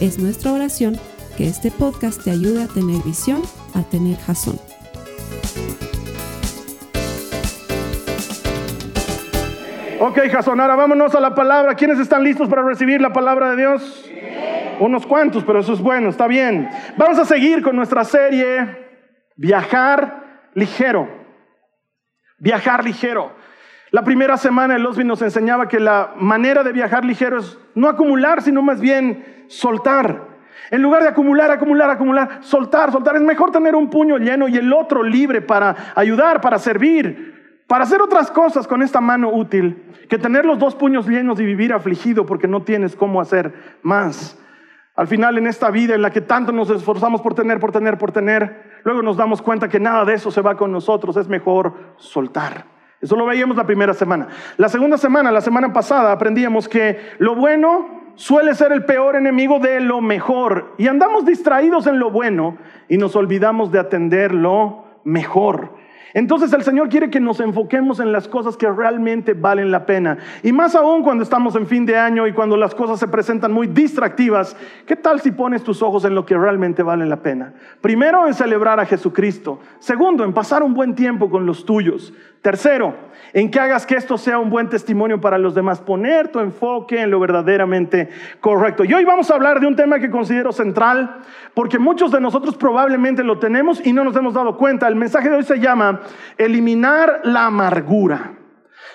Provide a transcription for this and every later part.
Es nuestra oración que este podcast te ayude a tener visión, a tener jazón. Ok, Jason, ahora vámonos a la palabra. ¿Quiénes están listos para recibir la palabra de Dios? Unos cuantos, pero eso es bueno, está bien. Vamos a seguir con nuestra serie Viajar ligero. Viajar ligero. La primera semana el Osby nos enseñaba que la manera de viajar ligero es no acumular, sino más bien soltar. En lugar de acumular, acumular, acumular, soltar, soltar. Es mejor tener un puño lleno y el otro libre para ayudar, para servir, para hacer otras cosas con esta mano útil, que tener los dos puños llenos y vivir afligido porque no tienes cómo hacer más. Al final en esta vida en la que tanto nos esforzamos por tener, por tener, por tener, luego nos damos cuenta que nada de eso se va con nosotros, es mejor soltar. Eso lo veíamos la primera semana. La segunda semana, la semana pasada, aprendíamos que lo bueno suele ser el peor enemigo de lo mejor. Y andamos distraídos en lo bueno y nos olvidamos de atender lo mejor. Entonces el Señor quiere que nos enfoquemos en las cosas que realmente valen la pena. Y más aún cuando estamos en fin de año y cuando las cosas se presentan muy distractivas, ¿qué tal si pones tus ojos en lo que realmente vale la pena? Primero, en celebrar a Jesucristo. Segundo, en pasar un buen tiempo con los tuyos. Tercero, en que hagas que esto sea un buen testimonio para los demás. Poner tu enfoque en lo verdaderamente correcto. Y hoy vamos a hablar de un tema que considero central, porque muchos de nosotros probablemente lo tenemos y no nos hemos dado cuenta. El mensaje de hoy se llama eliminar la amargura.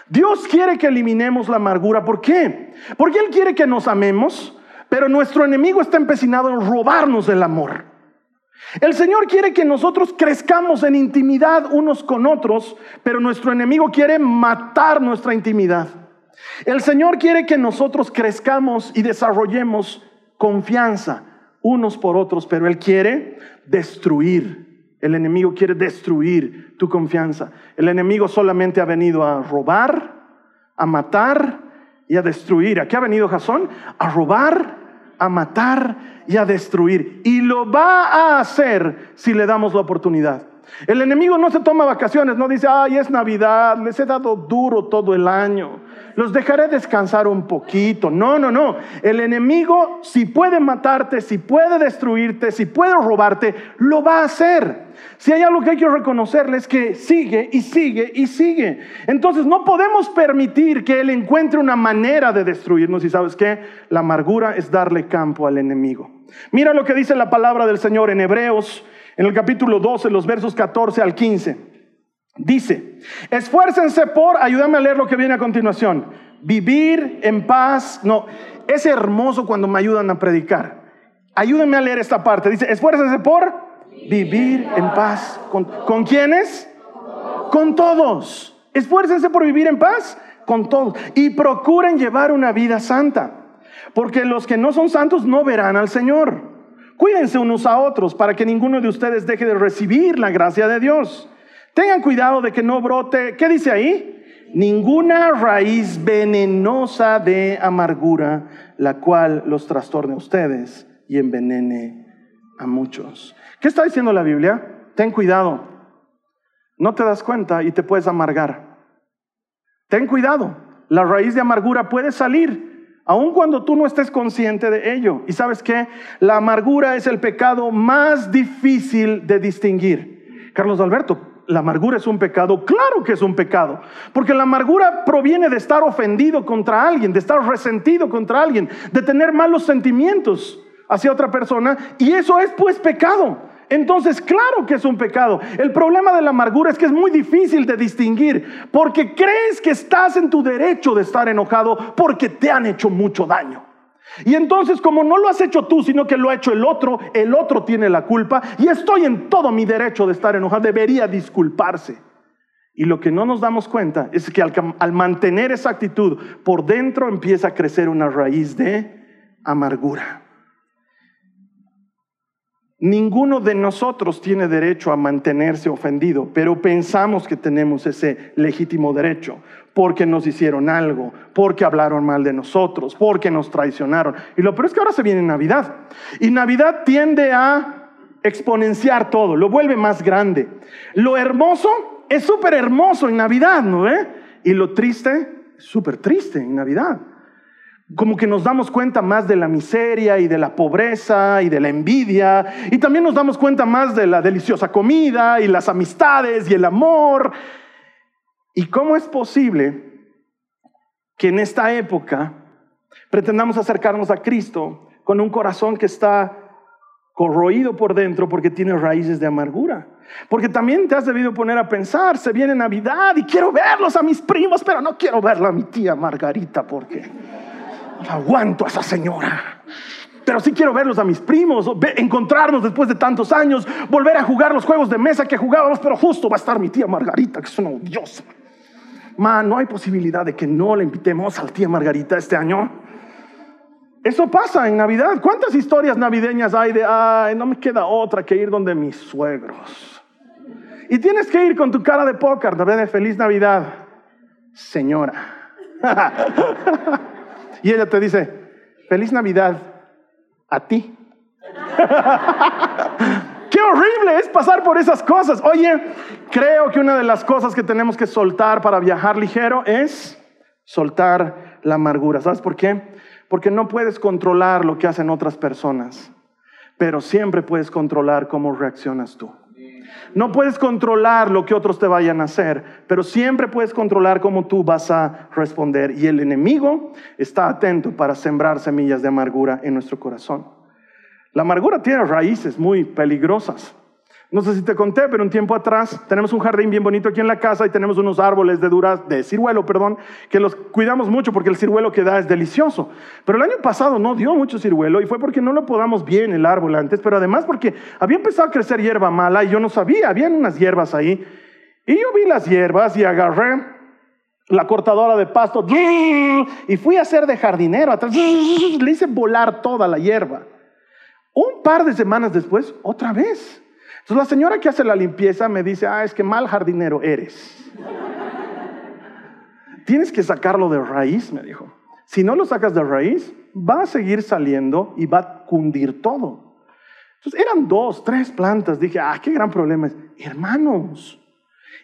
Dios quiere que eliminemos la amargura. ¿Por qué? Porque Él quiere que nos amemos, pero nuestro enemigo está empecinado en robarnos el amor. El Señor quiere que nosotros crezcamos en intimidad unos con otros, pero nuestro enemigo quiere matar nuestra intimidad. El Señor quiere que nosotros crezcamos y desarrollemos confianza unos por otros, pero Él quiere destruir. El enemigo quiere destruir tu confianza. El enemigo solamente ha venido a robar, a matar y a destruir. ¿A qué ha venido Jasón? A robar, a matar y a destruir. Y lo va a hacer si le damos la oportunidad. El enemigo no se toma vacaciones, no dice, ay, es Navidad, les he dado duro todo el año, los dejaré descansar un poquito. No, no, no. El enemigo, si puede matarte, si puede destruirte, si puede robarte, lo va a hacer. Si hay algo que hay que reconocerle es que sigue y sigue y sigue. Entonces no podemos permitir que Él encuentre una manera de destruirnos. Y sabes qué? La amargura es darle campo al enemigo. Mira lo que dice la palabra del Señor en Hebreos, en el capítulo 12, los versos 14 al 15. Dice, esfuércense por, ayúdame a leer lo que viene a continuación, vivir en paz. No, es hermoso cuando me ayudan a predicar. Ayúdenme a leer esta parte. Dice, esfuércense por vivir en paz. ¿Con, ¿con quiénes? Con todos. Esfuércense por vivir en paz con todos. Y procuren llevar una vida santa porque los que no son santos no verán al Señor. Cuídense unos a otros para que ninguno de ustedes deje de recibir la gracia de Dios. Tengan cuidado de que no brote, ¿qué dice ahí? Ninguna raíz venenosa de amargura, la cual los trastorne a ustedes y envenene a muchos. ¿Qué está diciendo la Biblia? Ten cuidado. No te das cuenta y te puedes amargar. Ten cuidado. La raíz de amargura puede salir aun cuando tú no estés consciente de ello. Y sabes qué? La amargura es el pecado más difícil de distinguir. Carlos Alberto, ¿la amargura es un pecado? Claro que es un pecado, porque la amargura proviene de estar ofendido contra alguien, de estar resentido contra alguien, de tener malos sentimientos hacia otra persona, y eso es pues pecado. Entonces, claro que es un pecado. El problema de la amargura es que es muy difícil de distinguir porque crees que estás en tu derecho de estar enojado porque te han hecho mucho daño. Y entonces, como no lo has hecho tú, sino que lo ha hecho el otro, el otro tiene la culpa y estoy en todo mi derecho de estar enojado, debería disculparse. Y lo que no nos damos cuenta es que al, al mantener esa actitud, por dentro empieza a crecer una raíz de amargura. Ninguno de nosotros tiene derecho a mantenerse ofendido, pero pensamos que tenemos ese legítimo derecho porque nos hicieron algo, porque hablaron mal de nosotros, porque nos traicionaron. Y lo peor es que ahora se viene Navidad. Y Navidad tiende a exponenciar todo, lo vuelve más grande. Lo hermoso es súper hermoso en Navidad, ¿no ve? Y lo triste, súper triste en Navidad como que nos damos cuenta más de la miseria y de la pobreza y de la envidia, y también nos damos cuenta más de la deliciosa comida y las amistades y el amor. ¿Y cómo es posible que en esta época pretendamos acercarnos a Cristo con un corazón que está corroído por dentro porque tiene raíces de amargura? Porque también te has debido poner a pensar, se viene Navidad y quiero verlos a mis primos, pero no quiero verla a mi tía Margarita porque aguanto a esa señora. Pero sí quiero verlos a mis primos, encontrarnos después de tantos años, volver a jugar los juegos de mesa que jugábamos, pero justo va a estar mi tía Margarita, que es una odiosa. Ma, no hay posibilidad de que no le invitemos al tía Margarita este año. Eso pasa en Navidad. ¿Cuántas historias navideñas hay de, ay, no me queda otra que ir donde mis suegros? Y tienes que ir con tu cara de póker, de feliz Navidad, señora. Y ella te dice, feliz Navidad a ti. Qué horrible es pasar por esas cosas. Oye, creo que una de las cosas que tenemos que soltar para viajar ligero es soltar la amargura. ¿Sabes por qué? Porque no puedes controlar lo que hacen otras personas, pero siempre puedes controlar cómo reaccionas tú. No puedes controlar lo que otros te vayan a hacer, pero siempre puedes controlar cómo tú vas a responder. Y el enemigo está atento para sembrar semillas de amargura en nuestro corazón. La amargura tiene raíces muy peligrosas. No sé si te conté, pero un tiempo atrás tenemos un jardín bien bonito aquí en la casa y tenemos unos árboles de duras, de ciruelo, perdón, que los cuidamos mucho porque el ciruelo que da es delicioso. Pero el año pasado no dio mucho ciruelo y fue porque no lo podamos bien el árbol antes, pero además porque había empezado a crecer hierba mala y yo no sabía, habían unas hierbas ahí. Y yo vi las hierbas y agarré la cortadora de pasto y fui a hacer de jardinero atrás, le hice volar toda la hierba. Un par de semanas después, otra vez. Entonces la señora que hace la limpieza me dice, ah, es que mal jardinero eres. Tienes que sacarlo de raíz, me dijo. Si no lo sacas de raíz, va a seguir saliendo y va a cundir todo. Entonces eran dos, tres plantas. Dije, ah, qué gran problema es. Hermanos,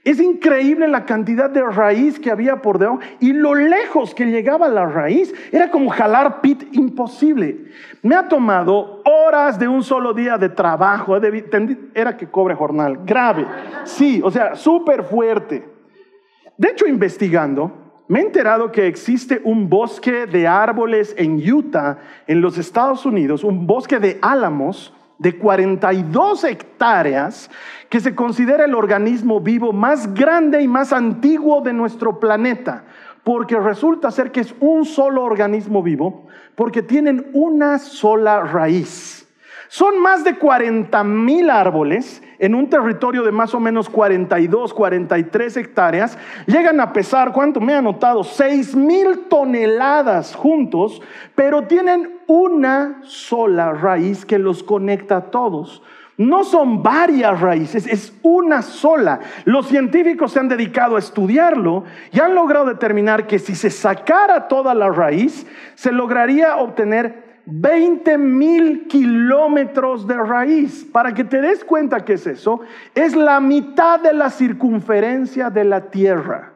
es increíble la cantidad de raíz que había por debajo y lo lejos que llegaba la raíz. Era como jalar pit imposible. Me ha tomado horas de un solo día de trabajo. Era que cobre jornal. Grave. Sí, o sea, súper fuerte. De hecho, investigando, me he enterado que existe un bosque de árboles en Utah, en los Estados Unidos, un bosque de álamos de 42 hectáreas que se considera el organismo vivo más grande y más antiguo de nuestro planeta, porque resulta ser que es un solo organismo vivo, porque tienen una sola raíz. Son más de 40 mil árboles en un territorio de más o menos 42, 43 hectáreas. Llegan a pesar, ¿cuánto me ha notado? 6 mil toneladas juntos, pero tienen una sola raíz que los conecta a todos. No son varias raíces, es una sola. Los científicos se han dedicado a estudiarlo y han logrado determinar que si se sacara toda la raíz, se lograría obtener 20 mil kilómetros de raíz. Para que te des cuenta que es eso, es la mitad de la circunferencia de la Tierra.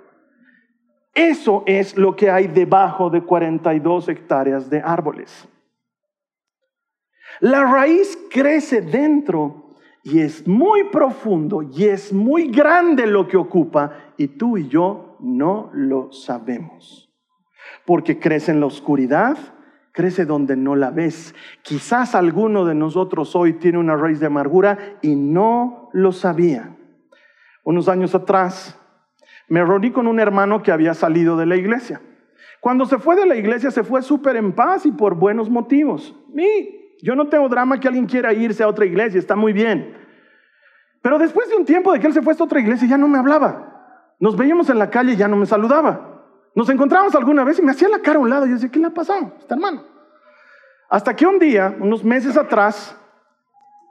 Eso es lo que hay debajo de 42 hectáreas de árboles. La raíz crece dentro y es muy profundo y es muy grande lo que ocupa y tú y yo no lo sabemos. Porque crece en la oscuridad, crece donde no la ves. Quizás alguno de nosotros hoy tiene una raíz de amargura y no lo sabía. Unos años atrás me reuní con un hermano que había salido de la iglesia. Cuando se fue de la iglesia se fue súper en paz y por buenos motivos. Y yo no tengo drama que alguien quiera irse a otra iglesia, está muy bien. Pero después de un tiempo de que él se fue a otra iglesia ya no me hablaba. Nos veíamos en la calle y ya no me saludaba. Nos encontramos alguna vez y me hacía la cara a un lado. Y yo decía, ¿qué le ha pasado este hermano? Hasta que un día, unos meses atrás,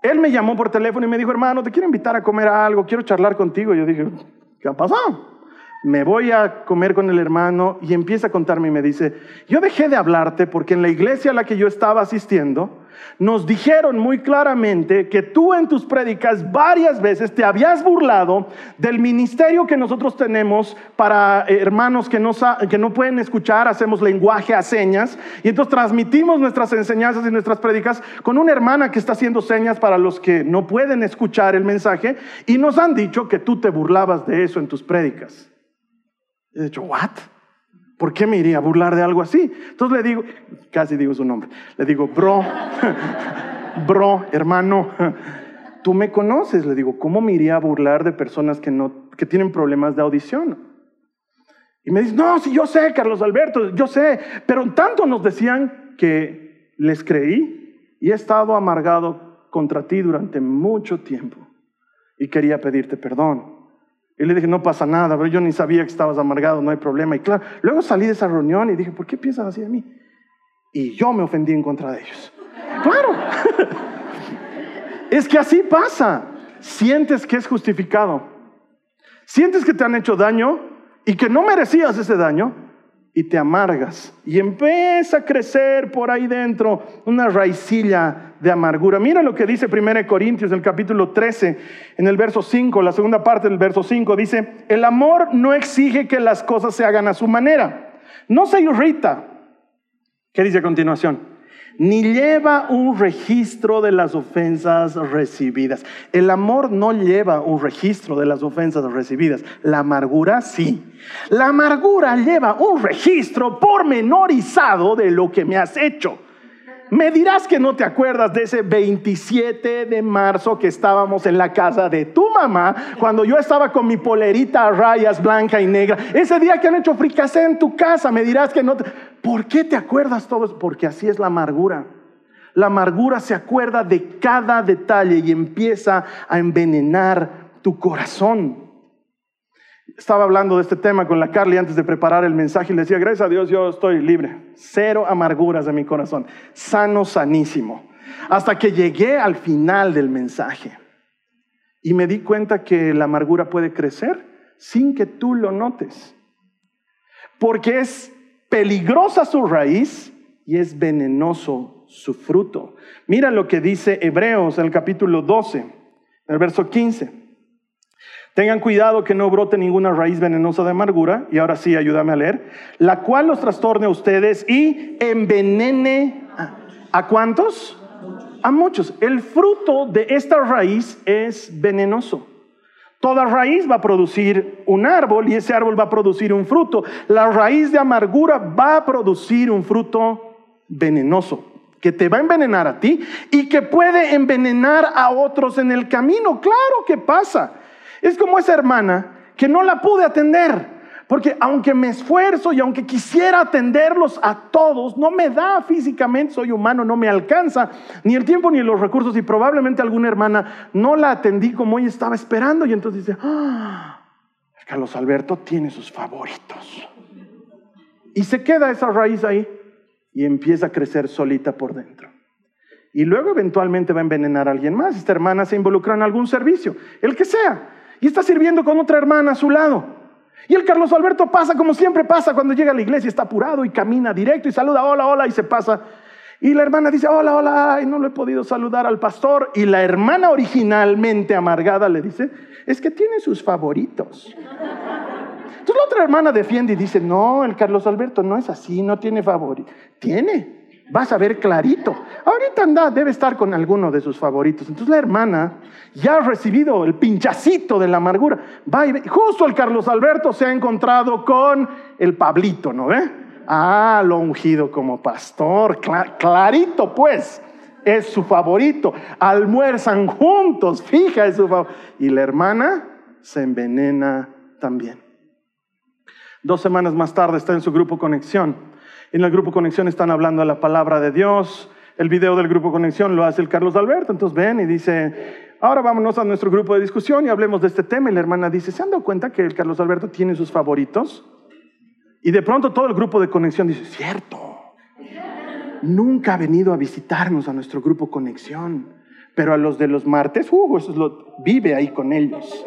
Él me llamó por teléfono y me dijo, hermano, te quiero invitar a comer algo, quiero charlar contigo. Yo dije, ¿qué ha pasado? Me voy a comer con el hermano y empieza a contarme y me dice, yo dejé de hablarte porque en la iglesia a la que yo estaba asistiendo, nos dijeron muy claramente que tú en tus prédicas varias veces te habías burlado del ministerio que nosotros tenemos para eh, hermanos que no, que no pueden escuchar, hacemos lenguaje a señas y entonces transmitimos nuestras enseñanzas y nuestras prédicas con una hermana que está haciendo señas para los que no pueden escuchar el mensaje y nos han dicho que tú te burlabas de eso en tus prédicas. He dicho, ¿what? ¿Por qué me iría a burlar de algo así? Entonces le digo, casi digo su nombre, le digo, bro, bro, hermano, tú me conoces. Le digo, ¿cómo me iría a burlar de personas que, no, que tienen problemas de audición? Y me dice, no, sí, yo sé, Carlos Alberto, yo sé, pero tanto nos decían que les creí y he estado amargado contra ti durante mucho tiempo y quería pedirte perdón. Y le dije, no pasa nada, pero yo ni sabía que estabas amargado, no hay problema. Y claro, luego salí de esa reunión y dije, ¿por qué piensas así de mí? Y yo me ofendí en contra de ellos. Claro. es que así pasa. Sientes que es justificado. Sientes que te han hecho daño y que no merecías ese daño y te amargas y empieza a crecer por ahí dentro una raicilla de amargura. Mira lo que dice 1 Corintios el capítulo 13, en el verso 5, la segunda parte del verso 5 dice, el amor no exige que las cosas se hagan a su manera, no se irrita. ¿Qué dice a continuación? Ni lleva un registro de las ofensas recibidas. El amor no lleva un registro de las ofensas recibidas. La amargura sí. La amargura lleva un registro pormenorizado de lo que me has hecho. Me dirás que no te acuerdas de ese 27 de marzo que estábamos en la casa de tu mamá, cuando yo estaba con mi polerita a rayas blanca y negra. Ese día que han hecho fricasé en tu casa, me dirás que no te... ¿Por qué te acuerdas todo? Porque así es la amargura. La amargura se acuerda de cada detalle y empieza a envenenar tu corazón. Estaba hablando de este tema con la Carly antes de preparar el mensaje y le decía, gracias a Dios yo estoy libre, cero amarguras de mi corazón, sano, sanísimo. Hasta que llegué al final del mensaje y me di cuenta que la amargura puede crecer sin que tú lo notes, porque es peligrosa su raíz y es venenoso su fruto. Mira lo que dice Hebreos en el capítulo 12, en el verso 15. Tengan cuidado que no brote ninguna raíz venenosa de amargura, y ahora sí, ayúdame a leer, la cual los trastorne a ustedes y envenene a, ¿a cuántos? A muchos. El fruto de esta raíz es venenoso. Toda raíz va a producir un árbol y ese árbol va a producir un fruto. La raíz de amargura va a producir un fruto venenoso que te va a envenenar a ti y que puede envenenar a otros en el camino. Claro que pasa. Es como esa hermana que no la pude atender. Porque aunque me esfuerzo y aunque quisiera atenderlos a todos, no me da físicamente, soy humano, no me alcanza ni el tiempo ni los recursos y probablemente alguna hermana no la atendí como ella estaba esperando y entonces dice, ah, Carlos Alberto tiene sus favoritos. Y se queda esa raíz ahí y empieza a crecer solita por dentro. Y luego eventualmente va a envenenar a alguien más. Esta hermana se involucra en algún servicio, el que sea y está sirviendo con otra hermana a su lado. Y el Carlos Alberto pasa como siempre pasa cuando llega a la iglesia, está apurado y camina directo y saluda, hola, hola, y se pasa. Y la hermana dice, hola, hola, y no lo he podido saludar al pastor. Y la hermana originalmente amargada le dice, es que tiene sus favoritos. Entonces la otra hermana defiende y dice, no, el Carlos Alberto no es así, no tiene favoritos. Tiene, vas a ver clarito. Ahorita anda, debe estar con alguno de sus favoritos. Entonces la hermana ya ha recibido el pinchacito de la amargura. Va y justo el Carlos Alberto se ha encontrado con el Pablito, ¿no ve? Ah, lo ungido como pastor, clarito pues, es su favorito. Almuerzan juntos, fija, es su favorito. Y la hermana se envenena también. Dos semanas más tarde está en su grupo Conexión en el grupo Conexión están hablando de la palabra de Dios. El video del grupo Conexión lo hace el Carlos Alberto. Entonces ven y dice, ahora vámonos a nuestro grupo de discusión y hablemos de este tema. Y la hermana dice, ¿se han dado cuenta que el Carlos Alberto tiene sus favoritos? Y de pronto todo el grupo de conexión dice, cierto, nunca ha venido a visitarnos a nuestro grupo conexión. Pero a los de los martes, uh, eso es lo, vive ahí con ellos.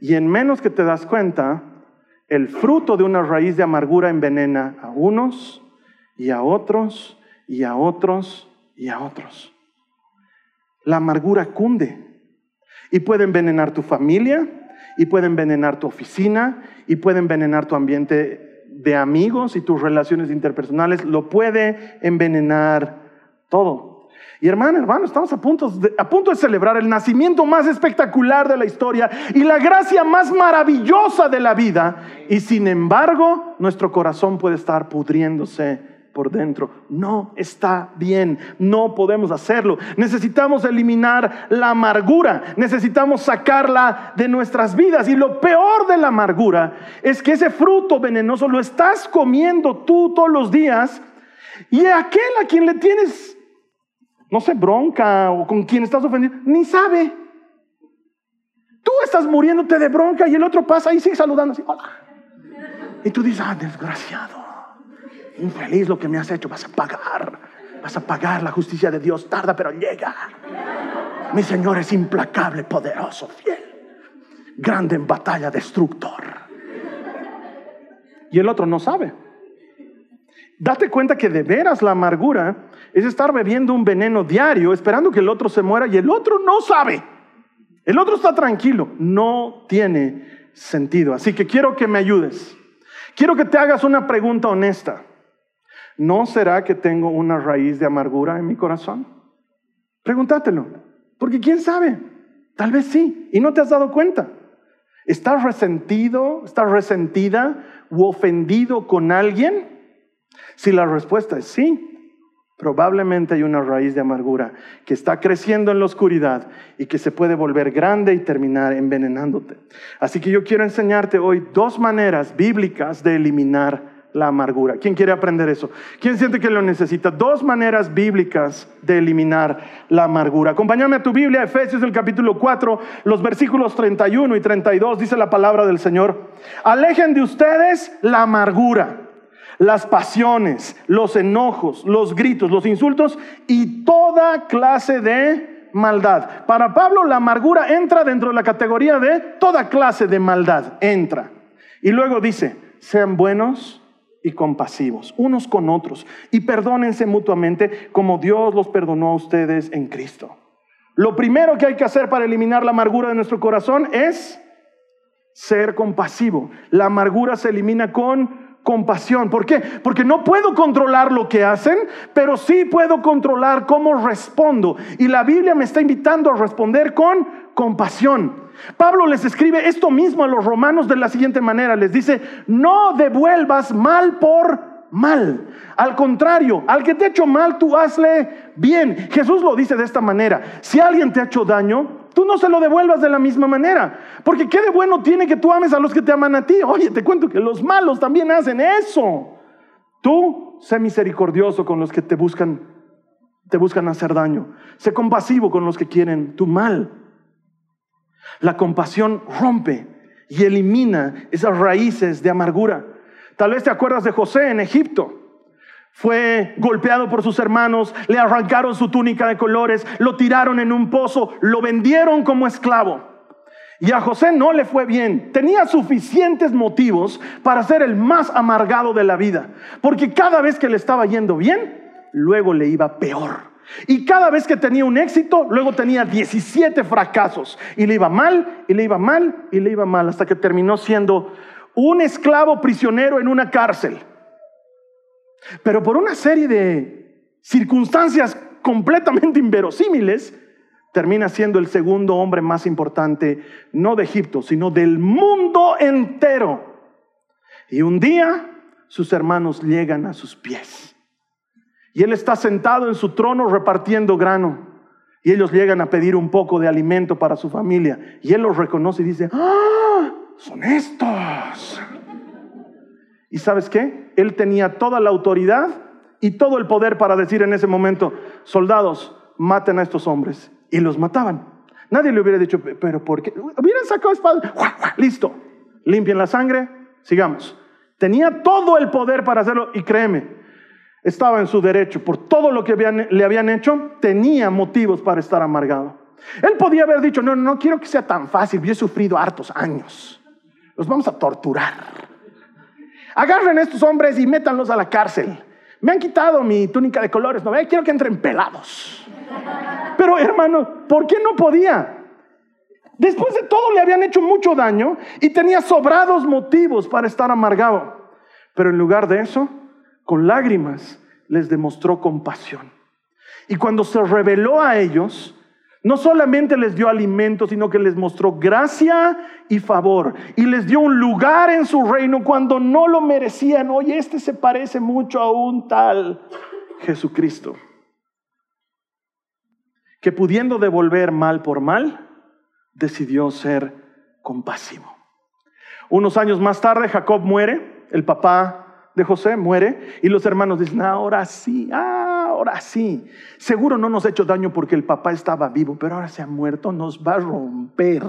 Y en menos que te das cuenta, el fruto de una raíz de amargura envenena a unos y a otros y a otros y a otros. La amargura cunde y puede envenenar tu familia y puede envenenar tu oficina y puede envenenar tu ambiente de amigos y tus relaciones interpersonales. Lo puede envenenar todo. Y hermano, hermano, estamos a punto, de, celebrar el nacimiento más espectacular de la historia y la gracia más maravillosa de la vida. Y sin embargo, nuestro corazón puede estar pudriéndose por dentro. No está bien, no podemos hacerlo. Necesitamos eliminar la amargura, necesitamos sacarla de nuestras vidas. Y lo peor de la amargura es que ese fruto venenoso lo estás comiendo tú todos los días y aquel a quien le tienes no sé, bronca o con quien estás ofendido, ni sabe. Tú estás muriéndote de bronca y el otro pasa y sigue saludando así, hola. Y tú dices, ah, desgraciado, infeliz lo que me has hecho, vas a pagar, vas a pagar la justicia de Dios, tarda pero llega. Mi Señor es implacable, poderoso, fiel, grande en batalla, destructor. Y el otro no sabe. Date cuenta que de veras la amargura es estar bebiendo un veneno diario esperando que el otro se muera y el otro no sabe. El otro está tranquilo. No tiene sentido. Así que quiero que me ayudes. Quiero que te hagas una pregunta honesta. ¿No será que tengo una raíz de amargura en mi corazón? Pregúntatelo. Porque quién sabe. Tal vez sí. Y no te has dado cuenta. ¿Estás resentido? ¿Estás resentida u ofendido con alguien? Si la respuesta es sí, Probablemente hay una raíz de amargura que está creciendo en la oscuridad y que se puede volver grande y terminar envenenándote. Así que yo quiero enseñarte hoy dos maneras bíblicas de eliminar la amargura. ¿Quién quiere aprender eso? ¿Quién siente que lo necesita? Dos maneras bíblicas de eliminar la amargura. Acompáñame a tu Biblia, Efesios el capítulo 4, los versículos 31 y 32, dice la palabra del Señor. Alejen de ustedes la amargura las pasiones, los enojos, los gritos, los insultos y toda clase de maldad. Para Pablo la amargura entra dentro de la categoría de toda clase de maldad, entra. Y luego dice, sean buenos y compasivos unos con otros y perdónense mutuamente como Dios los perdonó a ustedes en Cristo. Lo primero que hay que hacer para eliminar la amargura de nuestro corazón es ser compasivo. La amargura se elimina con compasión. ¿Por qué? Porque no puedo controlar lo que hacen, pero sí puedo controlar cómo respondo. Y la Biblia me está invitando a responder con compasión. Pablo les escribe esto mismo a los romanos de la siguiente manera. Les dice, no devuelvas mal por mal. Al contrario, al que te ha hecho mal, tú hazle bien. Jesús lo dice de esta manera. Si alguien te ha hecho daño, tú no se lo devuelvas de la misma manera. Porque qué de bueno tiene que tú ames a los que te aman a ti. Oye, te cuento que los malos también hacen eso. Tú sé misericordioso con los que te buscan, te buscan hacer daño. Sé compasivo con los que quieren tu mal. La compasión rompe y elimina esas raíces de amargura. Tal vez te acuerdas de José en Egipto fue golpeado por sus hermanos, le arrancaron su túnica de colores, lo tiraron en un pozo, lo vendieron como esclavo. Y a José no le fue bien. Tenía suficientes motivos para ser el más amargado de la vida. Porque cada vez que le estaba yendo bien, luego le iba peor. Y cada vez que tenía un éxito, luego tenía 17 fracasos. Y le iba mal, y le iba mal, y le iba mal, hasta que terminó siendo un esclavo prisionero en una cárcel. Pero por una serie de circunstancias completamente inverosímiles, termina siendo el segundo hombre más importante, no de Egipto, sino del mundo entero. Y un día sus hermanos llegan a sus pies. Y él está sentado en su trono repartiendo grano. Y ellos llegan a pedir un poco de alimento para su familia. Y él los reconoce y dice, ¡ah! Son estos. ¿Y sabes qué? Él tenía toda la autoridad y todo el poder para decir en ese momento, soldados, maten a estos hombres. Y los mataban. Nadie le hubiera dicho, pero ¿por qué? Hubieran sacado espada. Listo. Limpien la sangre. Sigamos. Tenía todo el poder para hacerlo y créeme, estaba en su derecho por todo lo que le habían hecho, tenía motivos para estar amargado. Él podía haber dicho, no, no quiero que sea tan fácil, yo he sufrido hartos años, los vamos a torturar. Agarren a estos hombres y métanlos a la cárcel. Me han quitado mi túnica de colores, no quiero que entren pelados. Pero hermano, ¿por qué no podía? Después de todo le habían hecho mucho daño y tenía sobrados motivos para estar amargado. Pero en lugar de eso, con lágrimas les demostró compasión. Y cuando se reveló a ellos, no solamente les dio alimento, sino que les mostró gracia y favor. Y les dio un lugar en su reino cuando no lo merecían. Oye, este se parece mucho a un tal Jesucristo. Que pudiendo devolver mal por mal, decidió ser compasivo. Unos años más tarde, Jacob muere, el papá de José muere, y los hermanos dicen, ahora sí, ahora sí. Seguro no nos ha hecho daño porque el papá estaba vivo, pero ahora se ha muerto, nos va a romper.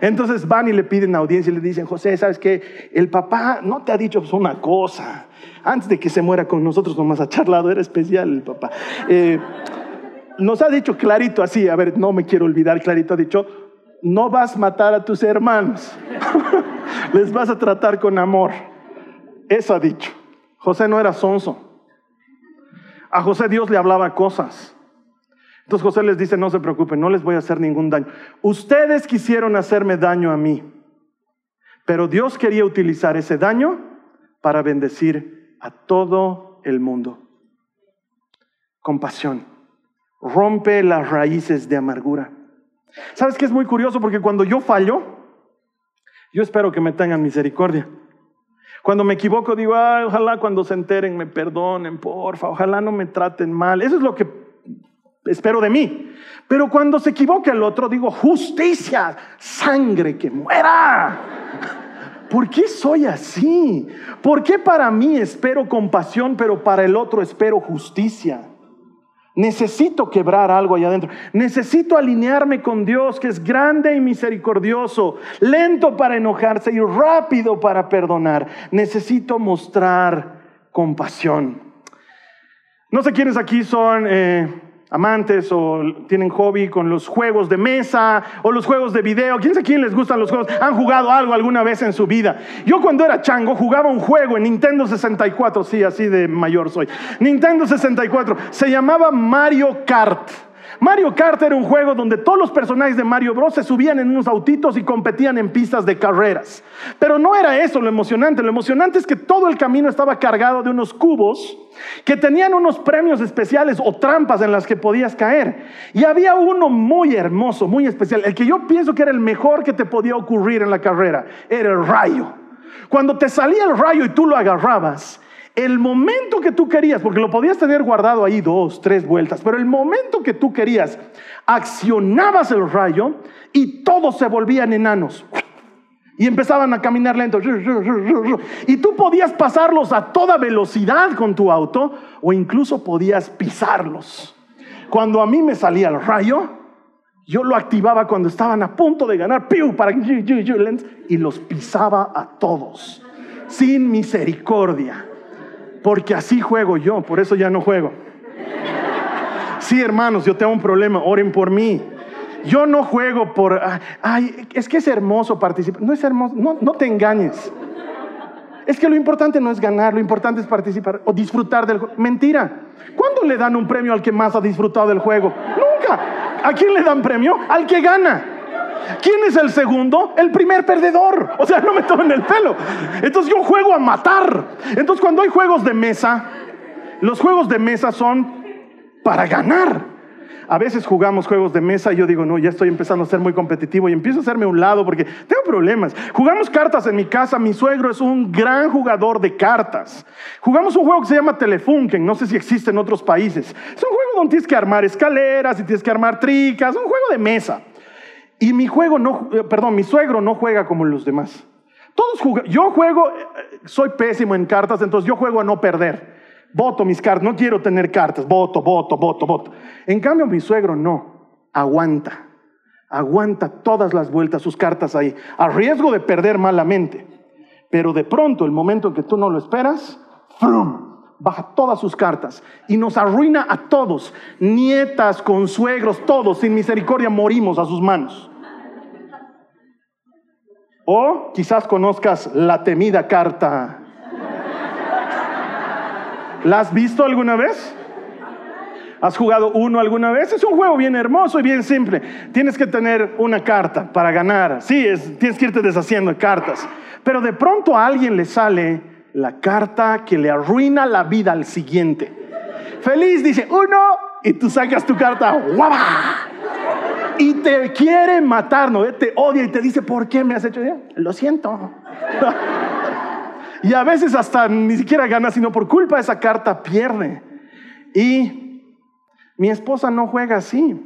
Entonces van y le piden audiencia y le dicen, José, ¿sabes qué? El papá no te ha dicho una cosa. Antes de que se muera con nosotros, nomás ha charlado, era especial el papá. Eh, nos ha dicho clarito así, a ver, no me quiero olvidar, clarito ha dicho, no vas a matar a tus hermanos, les vas a tratar con amor. Eso ha dicho. José no era sonso. A José Dios le hablaba cosas. Entonces José les dice, no se preocupen, no les voy a hacer ningún daño. Ustedes quisieron hacerme daño a mí, pero Dios quería utilizar ese daño para bendecir a todo el mundo. Compasión. Rompe las raíces de amargura. ¿Sabes qué es muy curioso? Porque cuando yo fallo, yo espero que me tengan misericordia. Cuando me equivoco, digo, ojalá cuando se enteren me perdonen, porfa, ojalá no me traten mal. Eso es lo que espero de mí. Pero cuando se equivoca el otro, digo, justicia, sangre que muera. ¿Por qué soy así? ¿Por qué para mí espero compasión, pero para el otro espero justicia? Necesito quebrar algo allá adentro. Necesito alinearme con Dios que es grande y misericordioso, lento para enojarse y rápido para perdonar. Necesito mostrar compasión. No sé quiénes aquí son eh, amantes o tienen hobby con los juegos de mesa o los juegos de video. ¿Quién sabe quién les gustan los juegos? ¿Han jugado algo alguna vez en su vida? Yo cuando era chango jugaba un juego en Nintendo 64, sí, así de mayor soy. Nintendo 64, se llamaba Mario Kart. Mario Kart era un juego donde todos los personajes de Mario Bros. se subían en unos autitos y competían en pistas de carreras. Pero no era eso lo emocionante. Lo emocionante es que todo el camino estaba cargado de unos cubos que tenían unos premios especiales o trampas en las que podías caer. Y había uno muy hermoso, muy especial, el que yo pienso que era el mejor que te podía ocurrir en la carrera, era el rayo. Cuando te salía el rayo y tú lo agarrabas, el momento que tú querías, porque lo podías tener guardado ahí dos, tres vueltas, pero el momento que tú querías, accionabas el rayo y todos se volvían enanos. Y empezaban a caminar lento. Y tú podías pasarlos a toda velocidad con tu auto o incluso podías pisarlos. Cuando a mí me salía el rayo, yo lo activaba cuando estaban a punto de ganar, para y los pisaba a todos, sin misericordia. Porque así juego yo, por eso ya no juego. Sí, hermanos, yo tengo un problema, oren por mí. Yo no juego por, ay, es que es hermoso participar. No es hermoso, no, no te engañes. Es que lo importante no es ganar, lo importante es participar o disfrutar del juego. Mentira. ¿Cuándo le dan un premio al que más ha disfrutado del juego? Nunca. ¿A quién le dan premio? Al que gana. ¿Quién es el segundo? El primer perdedor. O sea, no me tomen el pelo. Entonces yo juego a matar. Entonces cuando hay juegos de mesa, los juegos de mesa son para ganar. A veces jugamos juegos de mesa y yo digo, no, ya estoy empezando a ser muy competitivo y empiezo a hacerme un lado porque tengo problemas. Jugamos cartas en mi casa, mi suegro es un gran jugador de cartas. Jugamos un juego que se llama Telefunken, no sé si existe en otros países. Es un juego donde tienes que armar escaleras y tienes que armar tricas, un juego de mesa. Y mi juego no, eh, perdón, mi suegro no juega como los demás. Todos yo juego, eh, soy pésimo en cartas, entonces yo juego a no perder. Voto mis cartas, no quiero tener cartas, voto, voto, voto, voto. En cambio, mi suegro no, aguanta, aguanta todas las vueltas, sus cartas ahí, a riesgo de perder malamente. Pero de pronto, el momento en que tú no lo esperas, ¡frum! Baja todas sus cartas y nos arruina a todos, nietas, consuegros, todos, sin misericordia morimos a sus manos. O quizás conozcas la temida carta. ¿La has visto alguna vez? ¿Has jugado uno alguna vez? Es un juego bien hermoso y bien simple. Tienes que tener una carta para ganar. Sí, es, tienes que irte deshaciendo de cartas. Pero de pronto a alguien le sale la carta que le arruina la vida al siguiente. Feliz dice uno y tú sacas tu carta. ¡Guaba! Y te quiere matar, ¿no? Te odia y te dice, ¿por qué me has hecho? Lo siento. y a veces hasta ni siquiera gana, sino por culpa de esa carta pierde. Y mi esposa no juega así.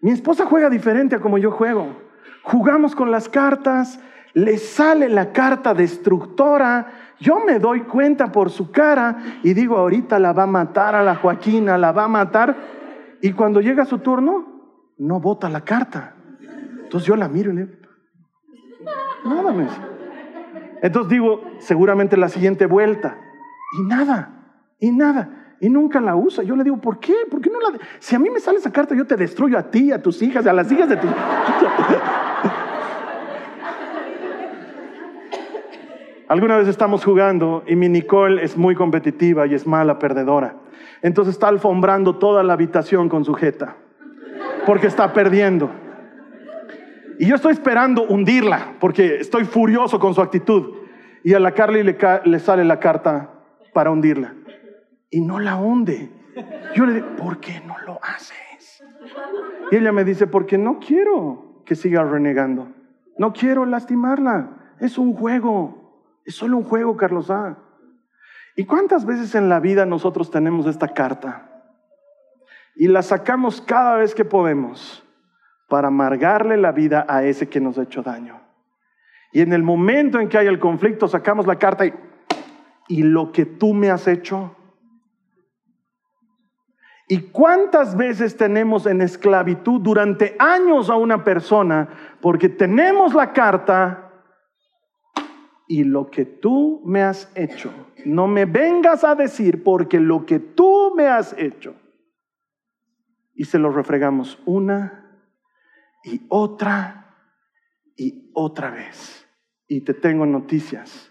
Mi esposa juega diferente a como yo juego. Jugamos con las cartas, le sale la carta destructora, yo me doy cuenta por su cara y digo, ahorita la va a matar a la Joaquina, la va a matar. Y cuando llega su turno, no bota la carta. Entonces yo la miro y le digo, nada más. Entonces digo, seguramente la siguiente vuelta. Y nada, y nada. Y nunca la usa. Yo le digo, ¿por qué? ¿Por qué no la.? Si a mí me sale esa carta, yo te destruyo a ti, a tus hijas, a las hijas de tus. Alguna vez estamos jugando y mi Nicole es muy competitiva y es mala perdedora. Entonces está alfombrando toda la habitación con su jeta, porque está perdiendo. Y yo estoy esperando hundirla, porque estoy furioso con su actitud. Y a la Carly le, le sale la carta para hundirla. Y no la hunde. Yo le digo, ¿por qué no lo haces? Y ella me dice, porque no quiero que siga renegando. No quiero lastimarla. Es un juego. Es solo un juego, Carlos A. ¿Y cuántas veces en la vida nosotros tenemos esta carta? Y la sacamos cada vez que podemos para amargarle la vida a ese que nos ha hecho daño. Y en el momento en que hay el conflicto, sacamos la carta y, y lo que tú me has hecho. ¿Y cuántas veces tenemos en esclavitud durante años a una persona porque tenemos la carta y lo que tú me has hecho. No me vengas a decir porque lo que tú me has hecho. Y se lo refregamos una y otra y otra vez. Y te tengo noticias.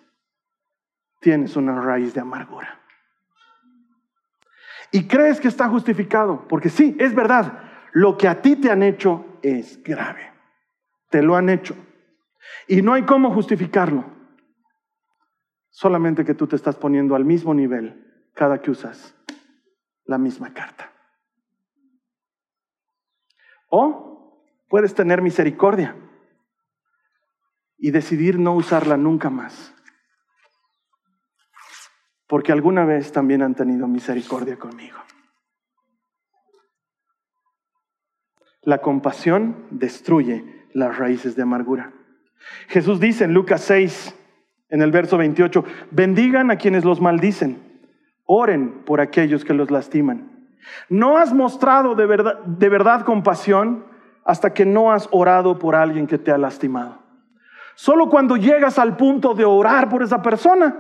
Tienes una raíz de amargura. Y crees que está justificado, porque sí, es verdad, lo que a ti te han hecho es grave. Te lo han hecho. Y no hay cómo justificarlo. Solamente que tú te estás poniendo al mismo nivel cada que usas la misma carta. O puedes tener misericordia y decidir no usarla nunca más. Porque alguna vez también han tenido misericordia conmigo. La compasión destruye las raíces de amargura. Jesús dice en Lucas 6, en el verso 28, bendigan a quienes los maldicen, oren por aquellos que los lastiman. No has mostrado de verdad, compasión hasta que no has orado por alguien que te ha lastimado. Solo cuando llegas al punto de orar por esa persona,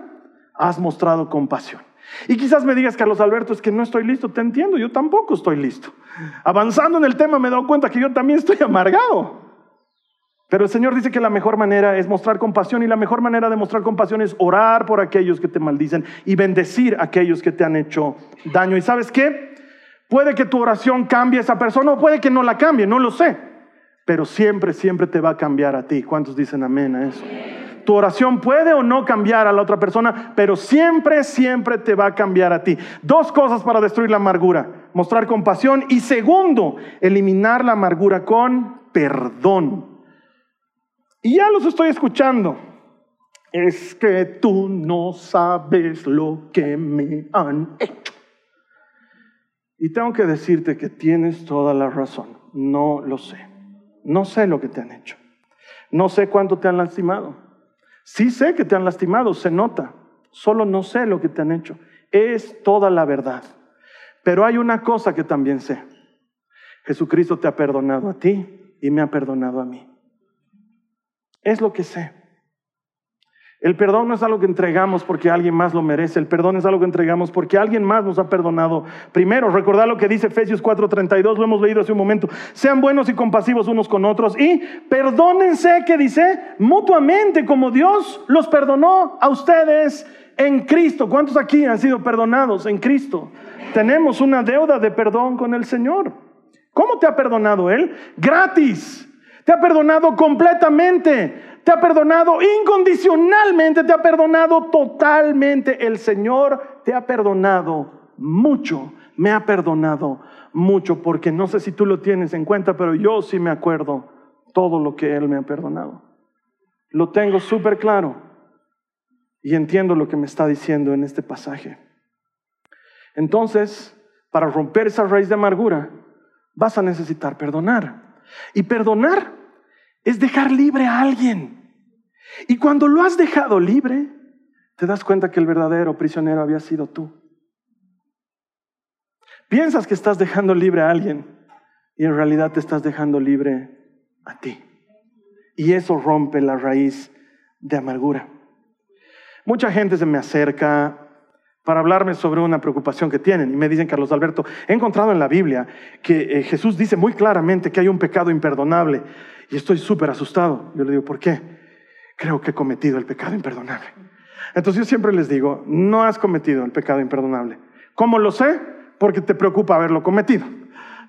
has mostrado compasión. Y quizás me digas, Carlos Alberto, es que no estoy listo, te entiendo, yo tampoco estoy listo. Avanzando en el tema me he dado cuenta que yo también estoy amargado. Pero el Señor dice que la mejor manera es mostrar compasión y la mejor manera de mostrar compasión es orar por aquellos que te maldicen y bendecir a aquellos que te han hecho daño. ¿Y sabes qué? Puede que tu oración cambie a esa persona o puede que no la cambie, no lo sé. Pero siempre, siempre te va a cambiar a ti. ¿Cuántos dicen amén a eso? Tu oración puede o no cambiar a la otra persona, pero siempre, siempre te va a cambiar a ti. Dos cosas para destruir la amargura. Mostrar compasión y segundo, eliminar la amargura con perdón. Y ya los estoy escuchando. Es que tú no sabes lo que me han hecho. Y tengo que decirte que tienes toda la razón. No lo sé. No sé lo que te han hecho. No sé cuánto te han lastimado. Sí sé que te han lastimado, se nota. Solo no sé lo que te han hecho. Es toda la verdad. Pero hay una cosa que también sé. Jesucristo te ha perdonado a ti y me ha perdonado a mí. Es lo que sé. El perdón no es algo que entregamos porque alguien más lo merece. El perdón es algo que entregamos porque alguien más nos ha perdonado. Primero, recordar lo que dice Efesios 4:32, lo hemos leído hace un momento. Sean buenos y compasivos unos con otros y perdónense, que dice, mutuamente como Dios los perdonó a ustedes en Cristo. ¿Cuántos aquí han sido perdonados en Cristo? Tenemos una deuda de perdón con el Señor. ¿Cómo te ha perdonado Él? Gratis. Te ha perdonado completamente te ha perdonado incondicionalmente, te ha perdonado totalmente. El Señor te ha perdonado mucho, me ha perdonado mucho, porque no sé si tú lo tienes en cuenta, pero yo sí me acuerdo todo lo que Él me ha perdonado. Lo tengo súper claro y entiendo lo que me está diciendo en este pasaje. Entonces, para romper esa raíz de amargura, vas a necesitar perdonar. Y perdonar es dejar libre a alguien. Y cuando lo has dejado libre, te das cuenta que el verdadero prisionero había sido tú. Piensas que estás dejando libre a alguien y en realidad te estás dejando libre a ti. Y eso rompe la raíz de amargura. Mucha gente se me acerca para hablarme sobre una preocupación que tienen y me dicen, Carlos Alberto, he encontrado en la Biblia que eh, Jesús dice muy claramente que hay un pecado imperdonable y estoy súper asustado. Yo le digo, ¿por qué? Creo que he cometido el pecado imperdonable. Entonces yo siempre les digo, no has cometido el pecado imperdonable. ¿Cómo lo sé? Porque te preocupa haberlo cometido.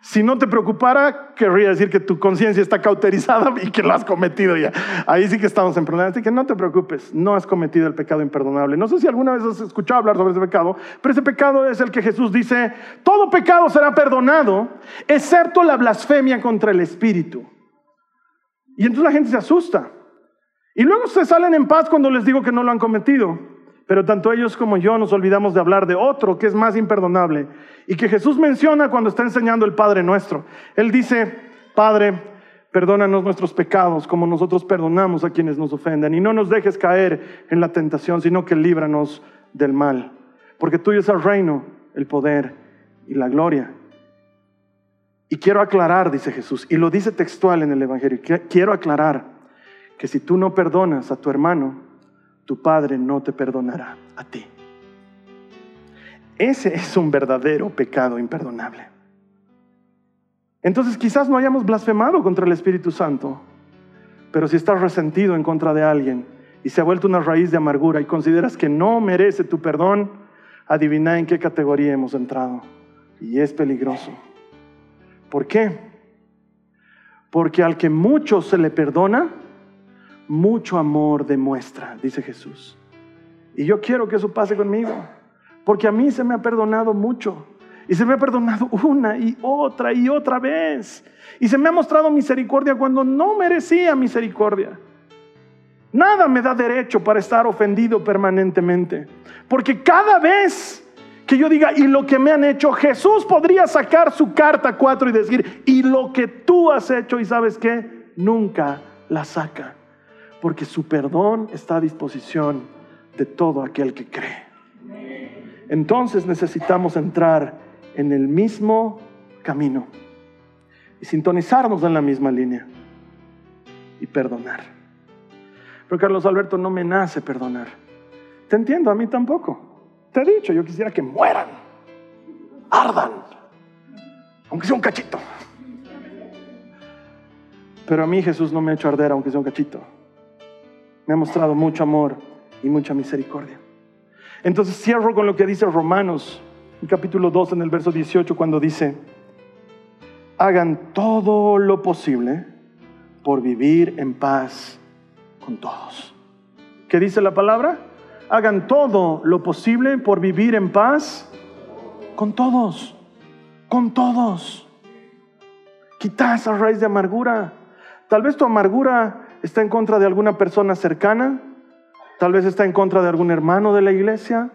Si no te preocupara, querría decir que tu conciencia está cauterizada y que lo has cometido ya. Ahí sí que estamos en problemas. Así que no te preocupes, no has cometido el pecado imperdonable. No sé si alguna vez has escuchado hablar sobre ese pecado, pero ese pecado es el que Jesús dice, todo pecado será perdonado, excepto la blasfemia contra el Espíritu. Y entonces la gente se asusta. Y luego se salen en paz cuando les digo que no lo han cometido. Pero tanto ellos como yo nos olvidamos de hablar de otro que es más imperdonable y que Jesús menciona cuando está enseñando el Padre nuestro. Él dice, Padre, perdónanos nuestros pecados como nosotros perdonamos a quienes nos ofenden y no nos dejes caer en la tentación, sino que líbranos del mal. Porque tuyo es el reino, el poder y la gloria. Y quiero aclarar, dice Jesús, y lo dice textual en el Evangelio, quiero aclarar que si tú no perdonas a tu hermano, tu Padre no te perdonará a ti. Ese es un verdadero pecado imperdonable. Entonces quizás no hayamos blasfemado contra el Espíritu Santo, pero si estás resentido en contra de alguien y se ha vuelto una raíz de amargura y consideras que no merece tu perdón, adivina en qué categoría hemos entrado. Y es peligroso. ¿Por qué? Porque al que mucho se le perdona, mucho amor demuestra, dice Jesús. Y yo quiero que eso pase conmigo, porque a mí se me ha perdonado mucho. Y se me ha perdonado una y otra y otra vez. Y se me ha mostrado misericordia cuando no merecía misericordia. Nada me da derecho para estar ofendido permanentemente. Porque cada vez que yo diga, y lo que me han hecho, Jesús podría sacar su carta 4 y decir, y lo que tú has hecho, y sabes qué, nunca la saca porque su perdón está a disposición de todo aquel que cree. Entonces necesitamos entrar en el mismo camino y sintonizarnos en la misma línea y perdonar. Pero Carlos Alberto no me nace perdonar. Te entiendo, a mí tampoco. Te he dicho, yo quisiera que mueran, ardan, aunque sea un cachito. Pero a mí Jesús no me ha hecho arder, aunque sea un cachito me ha mostrado mucho amor y mucha misericordia. Entonces cierro con lo que dice Romanos, capítulo 2, en el verso 18, cuando dice, hagan todo lo posible por vivir en paz con todos. ¿Qué dice la palabra? Hagan todo lo posible por vivir en paz con todos, con todos. Quita esa raíz de amargura. Tal vez tu amargura está en contra de alguna persona cercana, tal vez está en contra de algún hermano de la iglesia,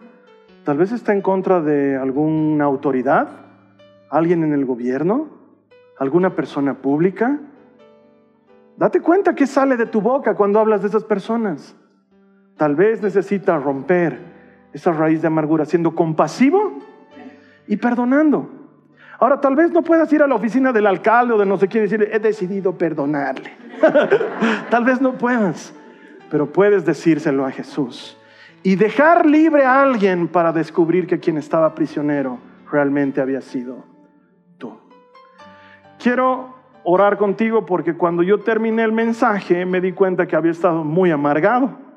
tal vez está en contra de alguna autoridad, alguien en el gobierno, alguna persona pública. Date cuenta que sale de tu boca cuando hablas de esas personas. Tal vez necesita romper esa raíz de amargura siendo compasivo y perdonando. Ahora, tal vez no puedas ir a la oficina del alcalde o de no sé quién decirle, he decidido perdonarle. tal vez no puedas. pero puedes decírselo a Jesús y dejar libre a alguien para descubrir que quien estaba prisionero realmente había sido tú. Quiero orar contigo porque cuando yo terminé el mensaje me di cuenta que había estado muy amargado.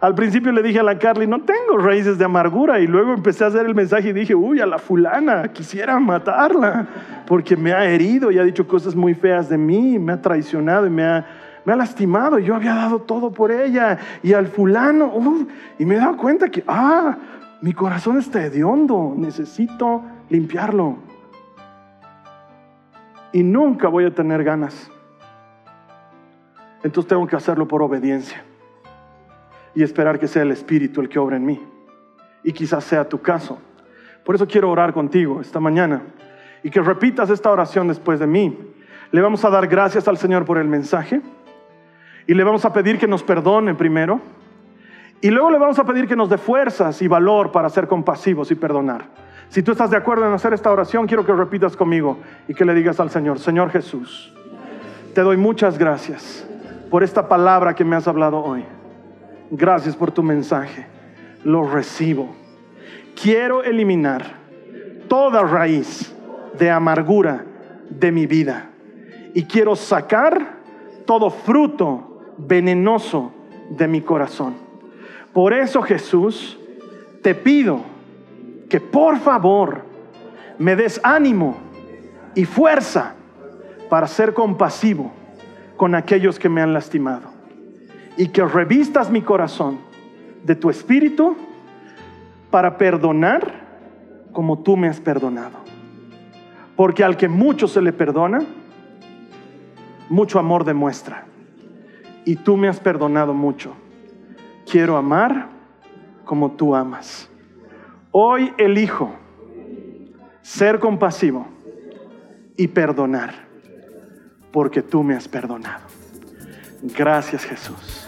Al principio le dije a la Carly, no tengo raíces de amargura. Y luego empecé a hacer el mensaje y dije, uy, a la fulana, quisiera matarla, porque me ha herido y ha dicho cosas muy feas de mí, me ha traicionado y me ha, me ha lastimado. Yo había dado todo por ella. Y al fulano, y me he dado cuenta que, ah, mi corazón está hediondo, necesito limpiarlo. Y nunca voy a tener ganas. Entonces tengo que hacerlo por obediencia y esperar que sea el Espíritu el que obra en mí. Y quizás sea tu caso. Por eso quiero orar contigo esta mañana y que repitas esta oración después de mí. Le vamos a dar gracias al Señor por el mensaje y le vamos a pedir que nos perdone primero y luego le vamos a pedir que nos dé fuerzas y valor para ser compasivos y perdonar. Si tú estás de acuerdo en hacer esta oración, quiero que repitas conmigo y que le digas al Señor, Señor Jesús, te doy muchas gracias por esta palabra que me has hablado hoy. Gracias por tu mensaje. Lo recibo. Quiero eliminar toda raíz de amargura de mi vida. Y quiero sacar todo fruto venenoso de mi corazón. Por eso Jesús, te pido que por favor me des ánimo y fuerza para ser compasivo con aquellos que me han lastimado y que revistas mi corazón de tu espíritu para perdonar como tú me has perdonado. Porque al que mucho se le perdona, mucho amor demuestra. Y tú me has perdonado mucho. Quiero amar como tú amas. Hoy elijo ser compasivo y perdonar, porque tú me has perdonado. Gracias Jesús.